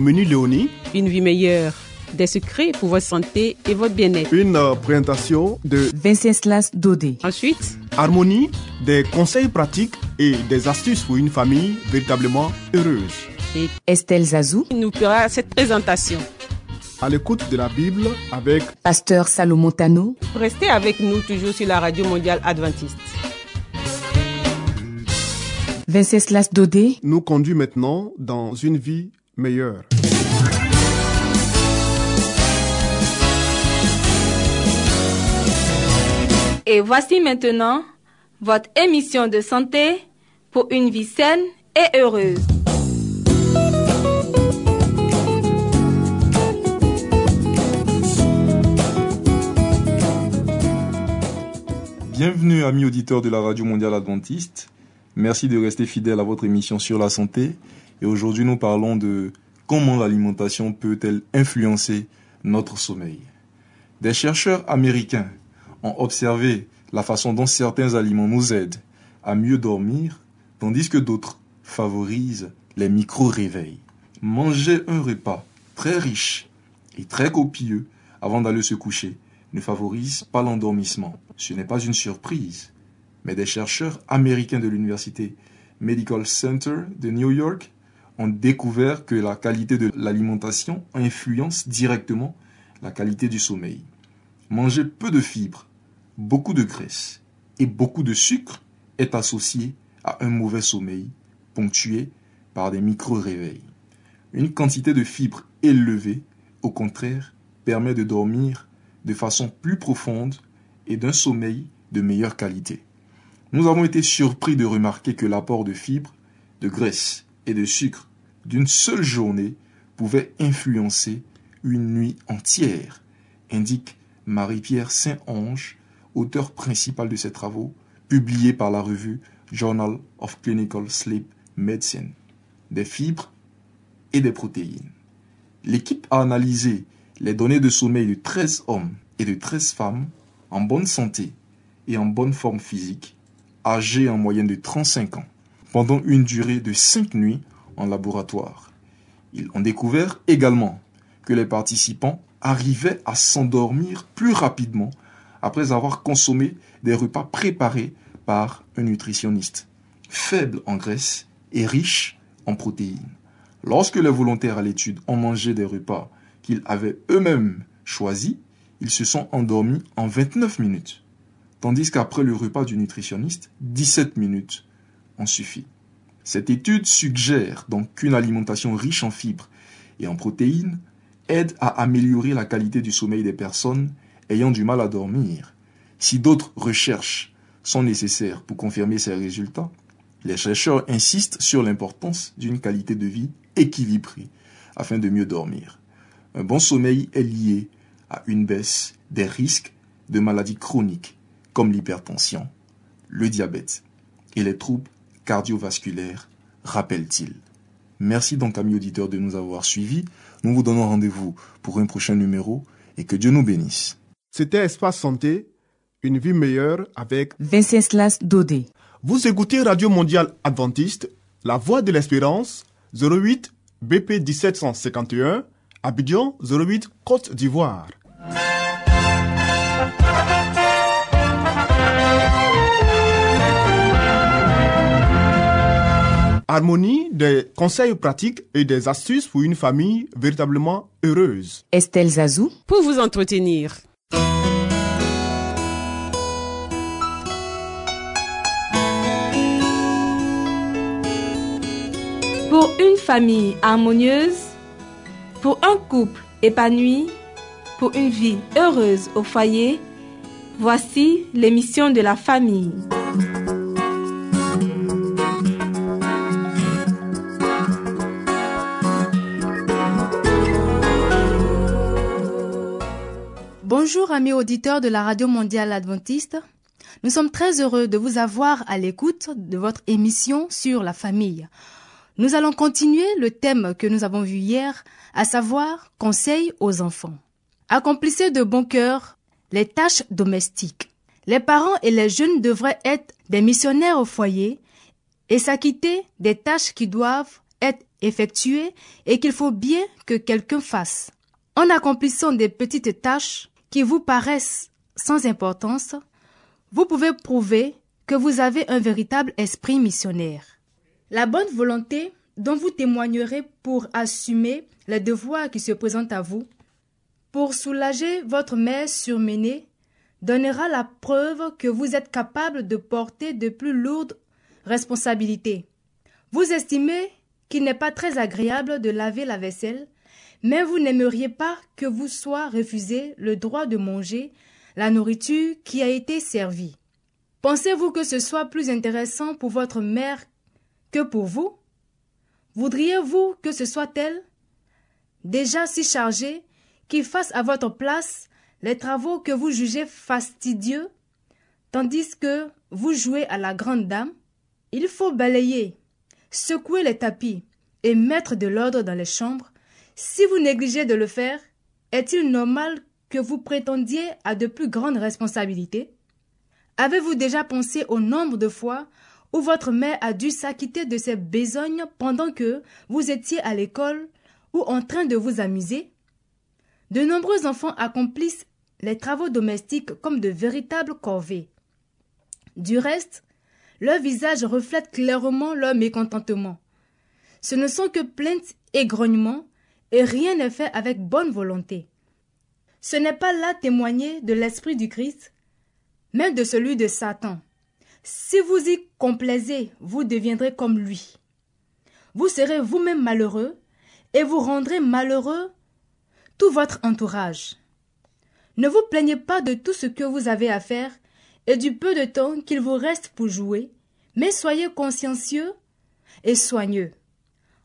Au menu Léonie, une vie meilleure. Des secrets pour votre santé et votre bien-être. une euh, présentation de Venceslas Dodé. Ensuite, Harmonie, des conseils pratiques et des astuces pour une famille véritablement heureuse. Estelle Zazou, il nous fera cette présentation. À l'écoute de la Bible avec Pasteur Salomon Tano, Restez avec nous toujours sur la radio mondiale adventiste. Venceslas Dodé, nous conduit maintenant dans une vie meilleure. Et voici maintenant votre émission de santé pour une vie saine et heureuse. Bienvenue amis auditeurs de la Radio Mondiale Adventiste. Merci de rester fidèles à votre émission sur la santé. Et aujourd'hui nous parlons de comment l'alimentation peut-elle influencer notre sommeil. Des chercheurs américains ont observé la façon dont certains aliments nous aident à mieux dormir, tandis que d'autres favorisent les micro-réveils. Manger un repas très riche et très copieux avant d'aller se coucher ne favorise pas l'endormissement. Ce n'est pas une surprise, mais des chercheurs américains de l'université Medical Center de New York ont découvert que la qualité de l'alimentation influence directement la qualité du sommeil. Manger peu de fibres, beaucoup de graisse et beaucoup de sucre est associé à un mauvais sommeil ponctué par des micro-réveils. Une quantité de fibres élevée, au contraire, permet de dormir de façon plus profonde et d'un sommeil de meilleure qualité. Nous avons été surpris de remarquer que l'apport de fibres, de graisse et de sucre d'une seule journée pouvait influencer une nuit entière, indique Marie-Pierre Saint-Onge, auteur principal de ces travaux, publiés par la revue Journal of Clinical Sleep Medicine. Des fibres et des protéines. L'équipe a analysé les données de sommeil de 13 hommes et de 13 femmes en bonne santé et en bonne forme physique, âgés en moyenne de 35 ans, pendant une durée de 5 nuits laboratoire. Ils ont découvert également que les participants arrivaient à s'endormir plus rapidement après avoir consommé des repas préparés par un nutritionniste, faible en graisse et riche en protéines. Lorsque les volontaires à l'étude ont mangé des repas qu'ils avaient eux-mêmes choisis, ils se sont endormis en 29 minutes, tandis qu'après le repas du nutritionniste, 17 minutes ont suffi. Cette étude suggère donc qu'une alimentation riche en fibres et en protéines aide à améliorer la qualité du sommeil des personnes ayant du mal à dormir. Si d'autres recherches sont nécessaires pour confirmer ces résultats, les chercheurs insistent sur l'importance d'une qualité de vie équilibrée afin de mieux dormir. Un bon sommeil est lié à une baisse des risques de maladies chroniques comme l'hypertension, le diabète et les troubles cardiovasculaires, rappelle-t-il. Merci donc amis auditeurs de nous avoir suivis. Nous vous donnons rendez-vous pour un prochain numéro et que Dieu nous bénisse. C'était Espace Santé, une vie meilleure avec... Venceslas Dodé. Vous écoutez Radio Mondiale Adventiste, La Voix de l'Espérance, 08 BP 1751, Abidjan 08 Côte d'Ivoire. Harmonie, des conseils pratiques et des astuces pour une famille véritablement heureuse. Estelle Zazou, Pour vous entretenir. Pour une famille harmonieuse, pour un couple épanoui, pour une vie heureuse au foyer, voici l'émission de la famille. Bonjour amis auditeurs de la Radio mondiale adventiste. Nous sommes très heureux de vous avoir à l'écoute de votre émission sur la famille. Nous allons continuer le thème que nous avons vu hier, à savoir conseil aux enfants. Accomplissez de bon cœur les tâches domestiques. Les parents et les jeunes devraient être des missionnaires au foyer et s'acquitter des tâches qui doivent être effectuées et qu'il faut bien que quelqu'un fasse. En accomplissant des petites tâches qui vous paraissent sans importance, vous pouvez prouver que vous avez un véritable esprit missionnaire. La bonne volonté dont vous témoignerez pour assumer les devoirs qui se présentent à vous, pour soulager votre mère surmenée, donnera la preuve que vous êtes capable de porter de plus lourdes responsabilités. Vous estimez qu'il n'est pas très agréable de laver la vaisselle, mais vous n'aimeriez pas que vous soit refusé le droit de manger la nourriture qui a été servie. Pensez-vous que ce soit plus intéressant pour votre mère que pour vous? Voudriez-vous que ce soit elle, déjà si chargée, qui fasse à votre place les travaux que vous jugez fastidieux, tandis que vous jouez à la grande dame? Il faut balayer, secouer les tapis et mettre de l'ordre dans les chambres. Si vous négligez de le faire, est-il normal que vous prétendiez à de plus grandes responsabilités? Avez-vous déjà pensé au nombre de fois où votre mère a dû s'acquitter de ses besognes pendant que vous étiez à l'école ou en train de vous amuser? De nombreux enfants accomplissent les travaux domestiques comme de véritables corvées. Du reste, leur visage reflète clairement leur mécontentement. Ce ne sont que plaintes et grognements, et rien n'est fait avec bonne volonté. Ce n'est pas là témoigner de l'Esprit du Christ, mais de celui de Satan. Si vous y complaisez, vous deviendrez comme lui. Vous serez vous-même malheureux et vous rendrez malheureux tout votre entourage. Ne vous plaignez pas de tout ce que vous avez à faire et du peu de temps qu'il vous reste pour jouer, mais soyez consciencieux et soigneux.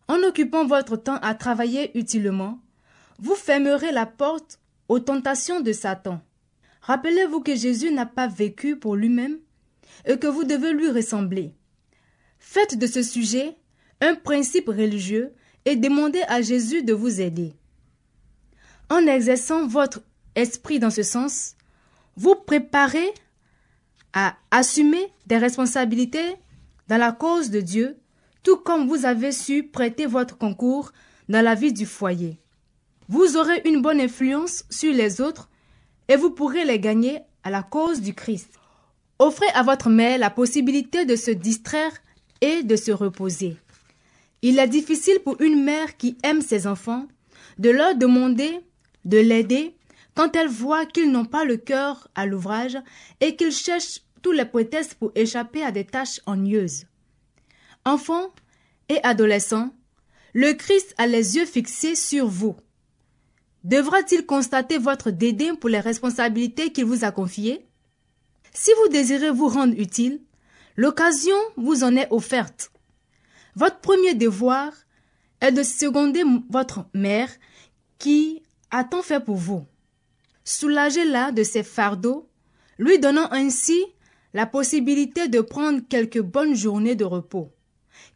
En occupant votre temps à travailler utilement, vous fermerez la porte aux tentations de Satan. Rappelez-vous que Jésus n'a pas vécu pour lui-même et que vous devez lui ressembler. Faites de ce sujet un principe religieux et demandez à Jésus de vous aider. En exerçant votre esprit dans ce sens, vous préparez à assumer des responsabilités dans la cause de Dieu, tout comme vous avez su prêter votre concours dans la vie du foyer. Vous aurez une bonne influence sur les autres et vous pourrez les gagner à la cause du Christ. Offrez à votre mère la possibilité de se distraire et de se reposer. Il est difficile pour une mère qui aime ses enfants de leur demander de l'aider quand elle voit qu'ils n'ont pas le cœur à l'ouvrage et qu'ils cherchent tous les prétextes pour échapper à des tâches ennuyeuses. Enfants et adolescents, le Christ a les yeux fixés sur vous. Devra-t-il constater votre dédain pour les responsabilités qu'il vous a confiées? Si vous désirez vous rendre utile, l'occasion vous en est offerte. Votre premier devoir est de seconder votre mère qui a tant fait pour vous. Soulagez-la de ses fardeaux, lui donnant ainsi la possibilité de prendre quelques bonnes journées de repos,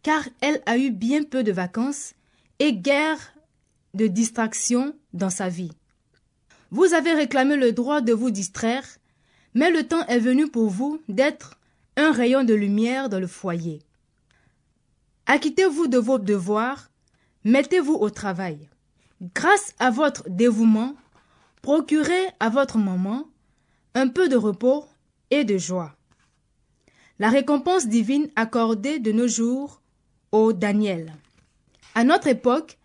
car elle a eu bien peu de vacances et guère de distraction dans sa vie. Vous avez réclamé le droit de vous distraire, mais le temps est venu pour vous d'être un rayon de lumière dans le foyer. Acquittez-vous de vos devoirs, mettez-vous au travail. Grâce à votre dévouement, procurez à votre maman un peu de repos et de joie. La récompense divine accordée de nos jours au Daniel. À notre époque,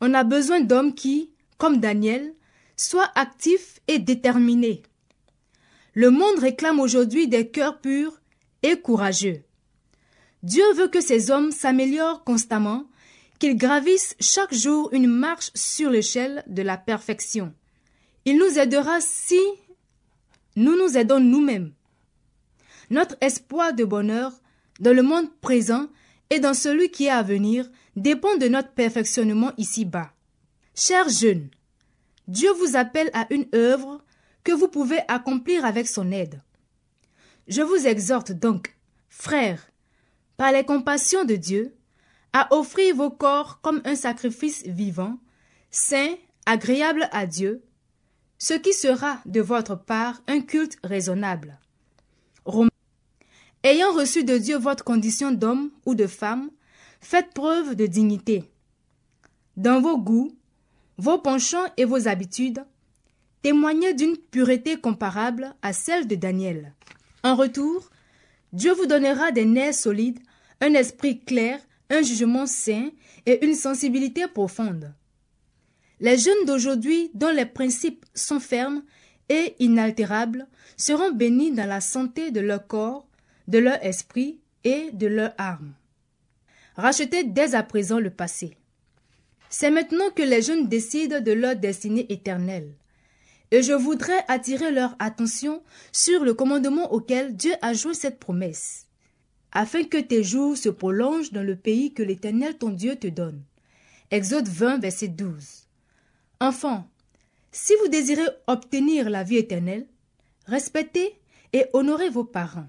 on a besoin d'hommes qui, comme Daniel, soient actifs et déterminés. Le monde réclame aujourd'hui des cœurs purs et courageux. Dieu veut que ces hommes s'améliorent constamment, qu'ils gravissent chaque jour une marche sur l'échelle de la perfection. Il nous aidera si nous nous aidons nous-mêmes. Notre espoir de bonheur dans le monde présent et dans celui qui est à venir dépend de notre perfectionnement ici-bas. Chers jeunes, Dieu vous appelle à une œuvre que vous pouvez accomplir avec son aide. Je vous exhorte donc, frères, par les compassions de Dieu, à offrir vos corps comme un sacrifice vivant, saint, agréable à Dieu, ce qui sera de votre part un culte raisonnable. Ayant reçu de Dieu votre condition d'homme ou de femme, faites preuve de dignité. Dans vos goûts, vos penchants et vos habitudes, témoignez d'une pureté comparable à celle de Daniel. En retour, Dieu vous donnera des nerfs solides, un esprit clair, un jugement sain et une sensibilité profonde. Les jeunes d'aujourd'hui, dont les principes sont fermes et inaltérables, seront bénis dans la santé de leur corps, de leur esprit et de leur âme. Rachetez dès à présent le passé. C'est maintenant que les jeunes décident de leur destinée éternelle. Et je voudrais attirer leur attention sur le commandement auquel Dieu a joué cette promesse, afin que tes jours se prolongent dans le pays que l'Éternel ton Dieu te donne. Exode 20, verset 12. Enfants, si vous désirez obtenir la vie éternelle, respectez et honorez vos parents.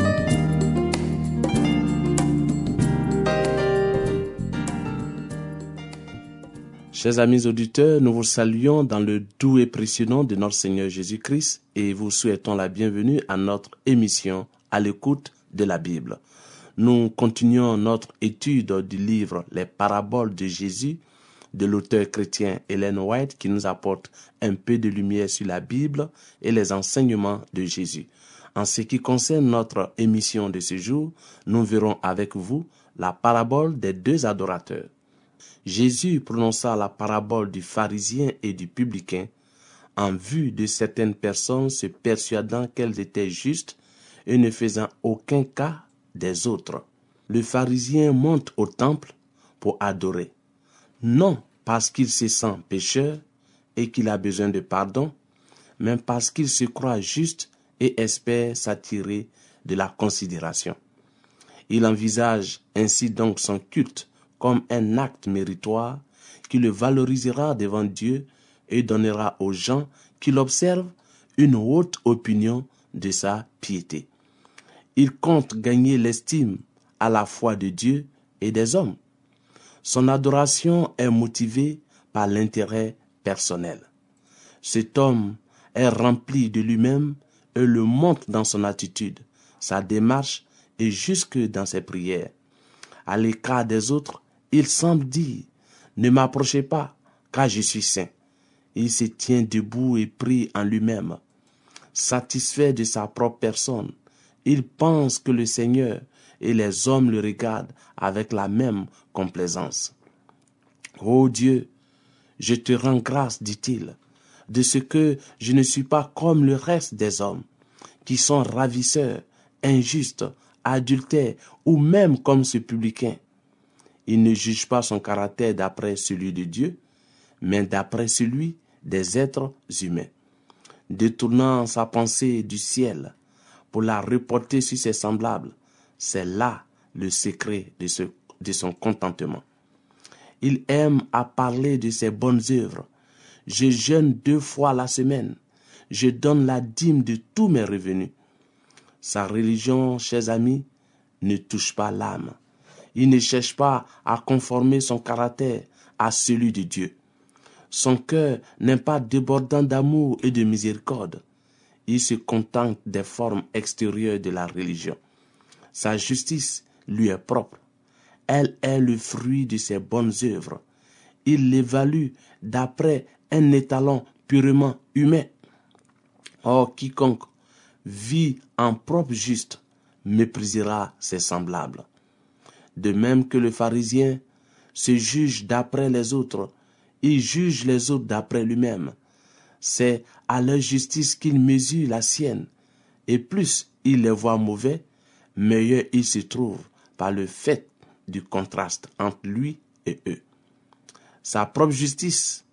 Chers amis auditeurs, nous vous saluons dans le doux et précieux nom de notre Seigneur Jésus-Christ et vous souhaitons la bienvenue à notre émission à l'écoute de la Bible. Nous continuons notre étude du livre Les paraboles de Jésus de l'auteur chrétien Helen White qui nous apporte un peu de lumière sur la Bible et les enseignements de Jésus. En ce qui concerne notre émission de ce jour, nous verrons avec vous la parabole des deux adorateurs. Jésus prononça la parabole du pharisien et du publicain en vue de certaines personnes se persuadant qu'elles étaient justes et ne faisant aucun cas des autres. Le pharisien monte au temple pour adorer, non parce qu'il se sent pécheur et qu'il a besoin de pardon, mais parce qu'il se croit juste et espère s'attirer de la considération. Il envisage ainsi donc son culte comme un acte méritoire qui le valorisera devant Dieu et donnera aux gens qui l'observent une haute opinion de sa piété. Il compte gagner l'estime à la fois de Dieu et des hommes. Son adoration est motivée par l'intérêt personnel. Cet homme est rempli de lui-même et le montre dans son attitude, sa démarche et jusque dans ses prières. À l'écart des autres, il semble dire Ne m'approchez pas, car je suis saint. Il se tient debout et prie en lui-même. Satisfait de sa propre personne, il pense que le Seigneur et les hommes le regardent avec la même complaisance. Ô Dieu, je te rends grâce, dit-il, de ce que je ne suis pas comme le reste des hommes, qui sont ravisseurs, injustes, adultères, ou même comme ce publicain. Il ne juge pas son caractère d'après celui de Dieu, mais d'après celui des êtres humains. Détournant sa pensée du ciel pour la reporter sur ses semblables, c'est là le secret de, son contentement. Il aime à parler de ses bonnes œuvres. Je jeûne deux fois la semaine. Je donne la dîme de tous mes revenus. Sa religion, chers amis, ne touche pas l'âme. Il ne cherche pas à conformer son caractère à celui de Dieu. Son cœur n'est pas débordant d'amour et de miséricorde. il se contente des formes extérieures de la religion. Sa justice lui est propre. Elle est le fruit de ses bonnes œuvres. Il l'évalue d'après un étalon purement humain. Or, quiconque vit en propre juste méprisera ses semblables. De même que le pharisien se juge d'après les autres, il juge les autres d'après lui-même. C'est à leur justice qu'il mesure la sienne, et plus il les voit mauvais, meilleur il se trouve par le fait du contraste entre lui et eux. Sa propre justice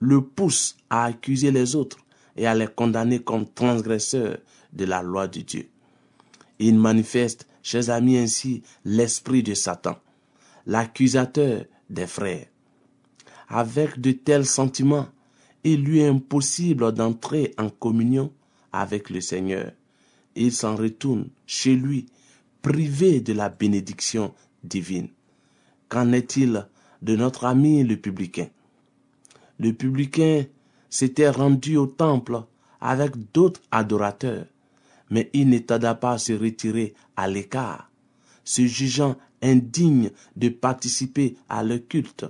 le pousse à accuser les autres et à les condamner comme transgresseurs de la loi de Dieu. Il manifeste, chers amis, ainsi l'esprit de Satan, l'accusateur des frères. Avec de tels sentiments, il lui est impossible d'entrer en communion avec le Seigneur. Il s'en retourne chez lui, privé de la bénédiction divine. Qu'en est-il de notre ami le publicain? Le publicain s'était rendu au temple avec d'autres adorateurs, mais il ne tarda pas à se retirer à l'écart, se jugeant indigne de participer à leur culte.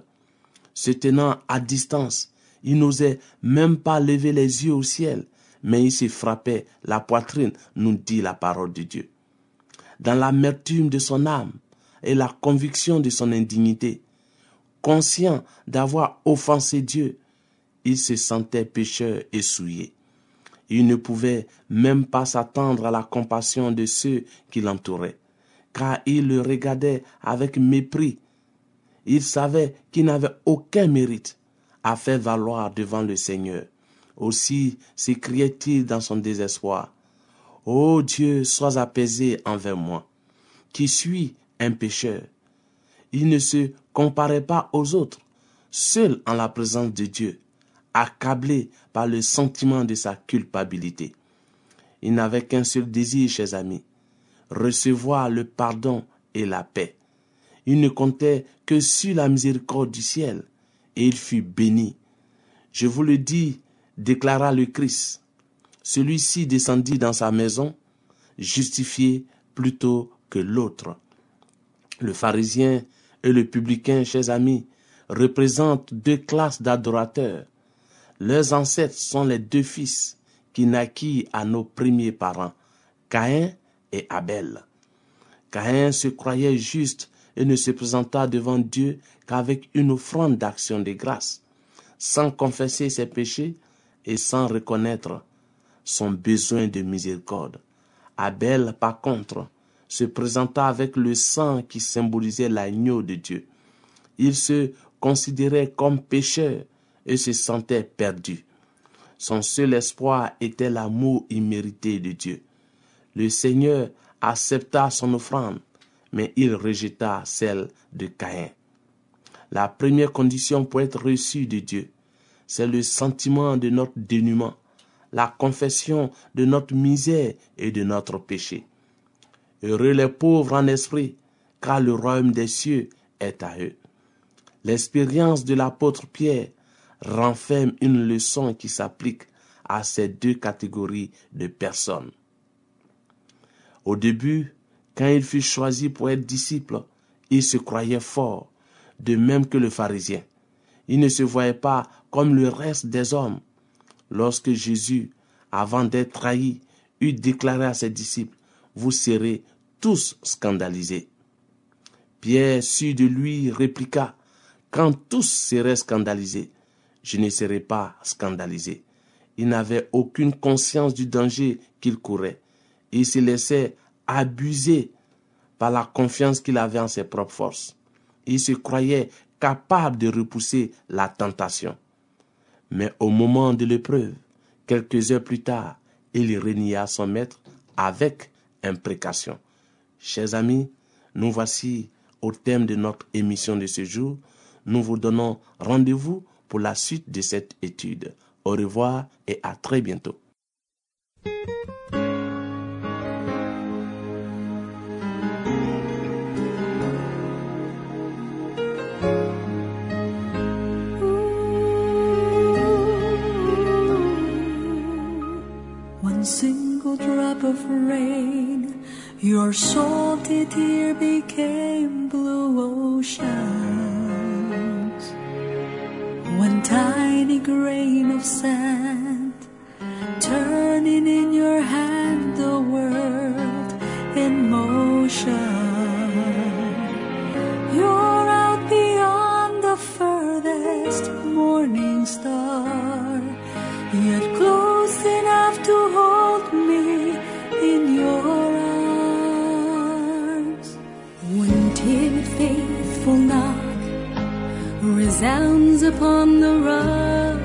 Se tenant à distance, il n'osait même pas lever les yeux au ciel, mais il se frappait la poitrine, nous dit la parole de Dieu. Dans l'amertume de son âme et la conviction de son indignité, conscient d'avoir offensé Dieu, il se sentait pécheur et souillé. Il ne pouvait même pas s'attendre à la compassion de ceux qui l'entouraient, car il le regardait avec mépris. Il savait qu'il n'avait aucun mérite à faire valoir devant le Seigneur. Aussi s'écriait-il dans son désespoir. Ô Dieu, sois apaisé envers moi, qui suis un pécheur. Il ne se comparait pas aux autres, seul en la présence de Dieu, accablé par le sentiment de sa culpabilité. Il n'avait qu'un seul désir, chers amis, recevoir le pardon et la paix. Il ne comptait que sur la miséricorde du ciel, et il fut béni. Je vous le dis, déclara le Christ. Celui-ci descendit dans sa maison, justifié plutôt que l'autre. Le pharisien et le publicain, chers amis, représentent deux classes d'adorateurs. Leurs ancêtres sont les deux fils qui naquirent à nos premiers parents, Caïn et Abel. Caïn se croyait juste et ne se présenta devant Dieu qu'avec une offrande d'action de grâce, sans confesser ses péchés et sans reconnaître son besoin de miséricorde. Abel, par contre, se présenta avec le sang qui symbolisait l'agneau de Dieu. Il se considérait comme pécheur et se sentait perdu. Son seul espoir était l'amour immérité de Dieu. Le Seigneur accepta son offrande, mais il rejeta celle de Caïn. La première condition pour être reçu de Dieu, c'est le sentiment de notre dénuement, la confession de notre misère et de notre péché. Heureux les pauvres en esprit, car le royaume des cieux est à eux. L'expérience de l'apôtre Pierre renferme une leçon qui s'applique à ces deux catégories de personnes. Au début, quand il fut choisi pour être disciple, il se croyait fort, de même que le pharisien. Il ne se voyait pas comme le reste des hommes. Lorsque Jésus, avant d'être trahi, eut déclaré à ses disciples, Vous serez tous scandalisés. Pierre, sûr de lui, répliqua, Quand tous seraient scandalisés, je ne serais pas scandalisé. Il n'avait aucune conscience du danger qu'il courait. Il se laissait abuser par la confiance qu'il avait en ses propres forces. Il se croyait capable de repousser la tentation. Mais au moment de l'épreuve, quelques heures plus tard, il renia son maître avec imprécation. Chers amis, nous voici au thème de notre émission de ce jour. Nous vous donnons rendez-vous pour la suite de cette étude. Au revoir et à très bientôt. one single drop of rain, your salty tear became blue oceans. Tiny grain of sand, turning in your hand the world in motion. You're out beyond the furthest morning star, yet close enough to hold me in your arms. One timid, faithful knock resounds upon the rock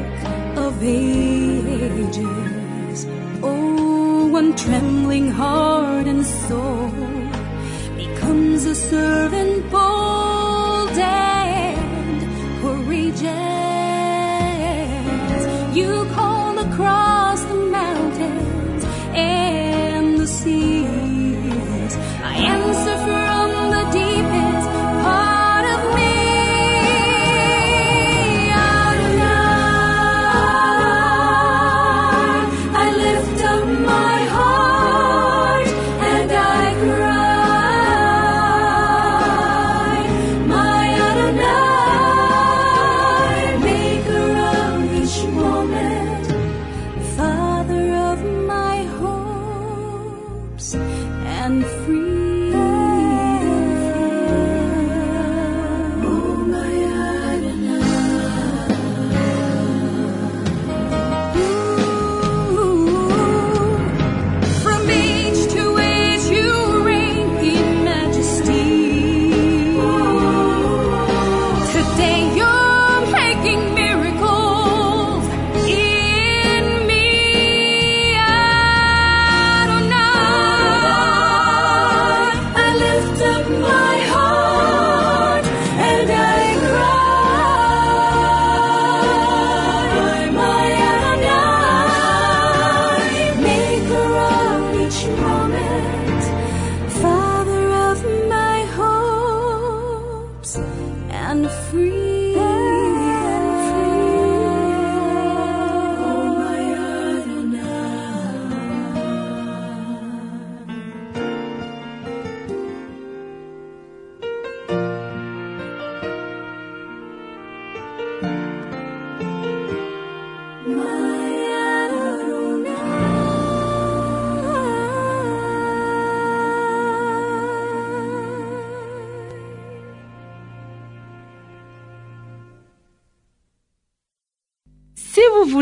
of ages. Oh, one trembling heart and soul becomes a servant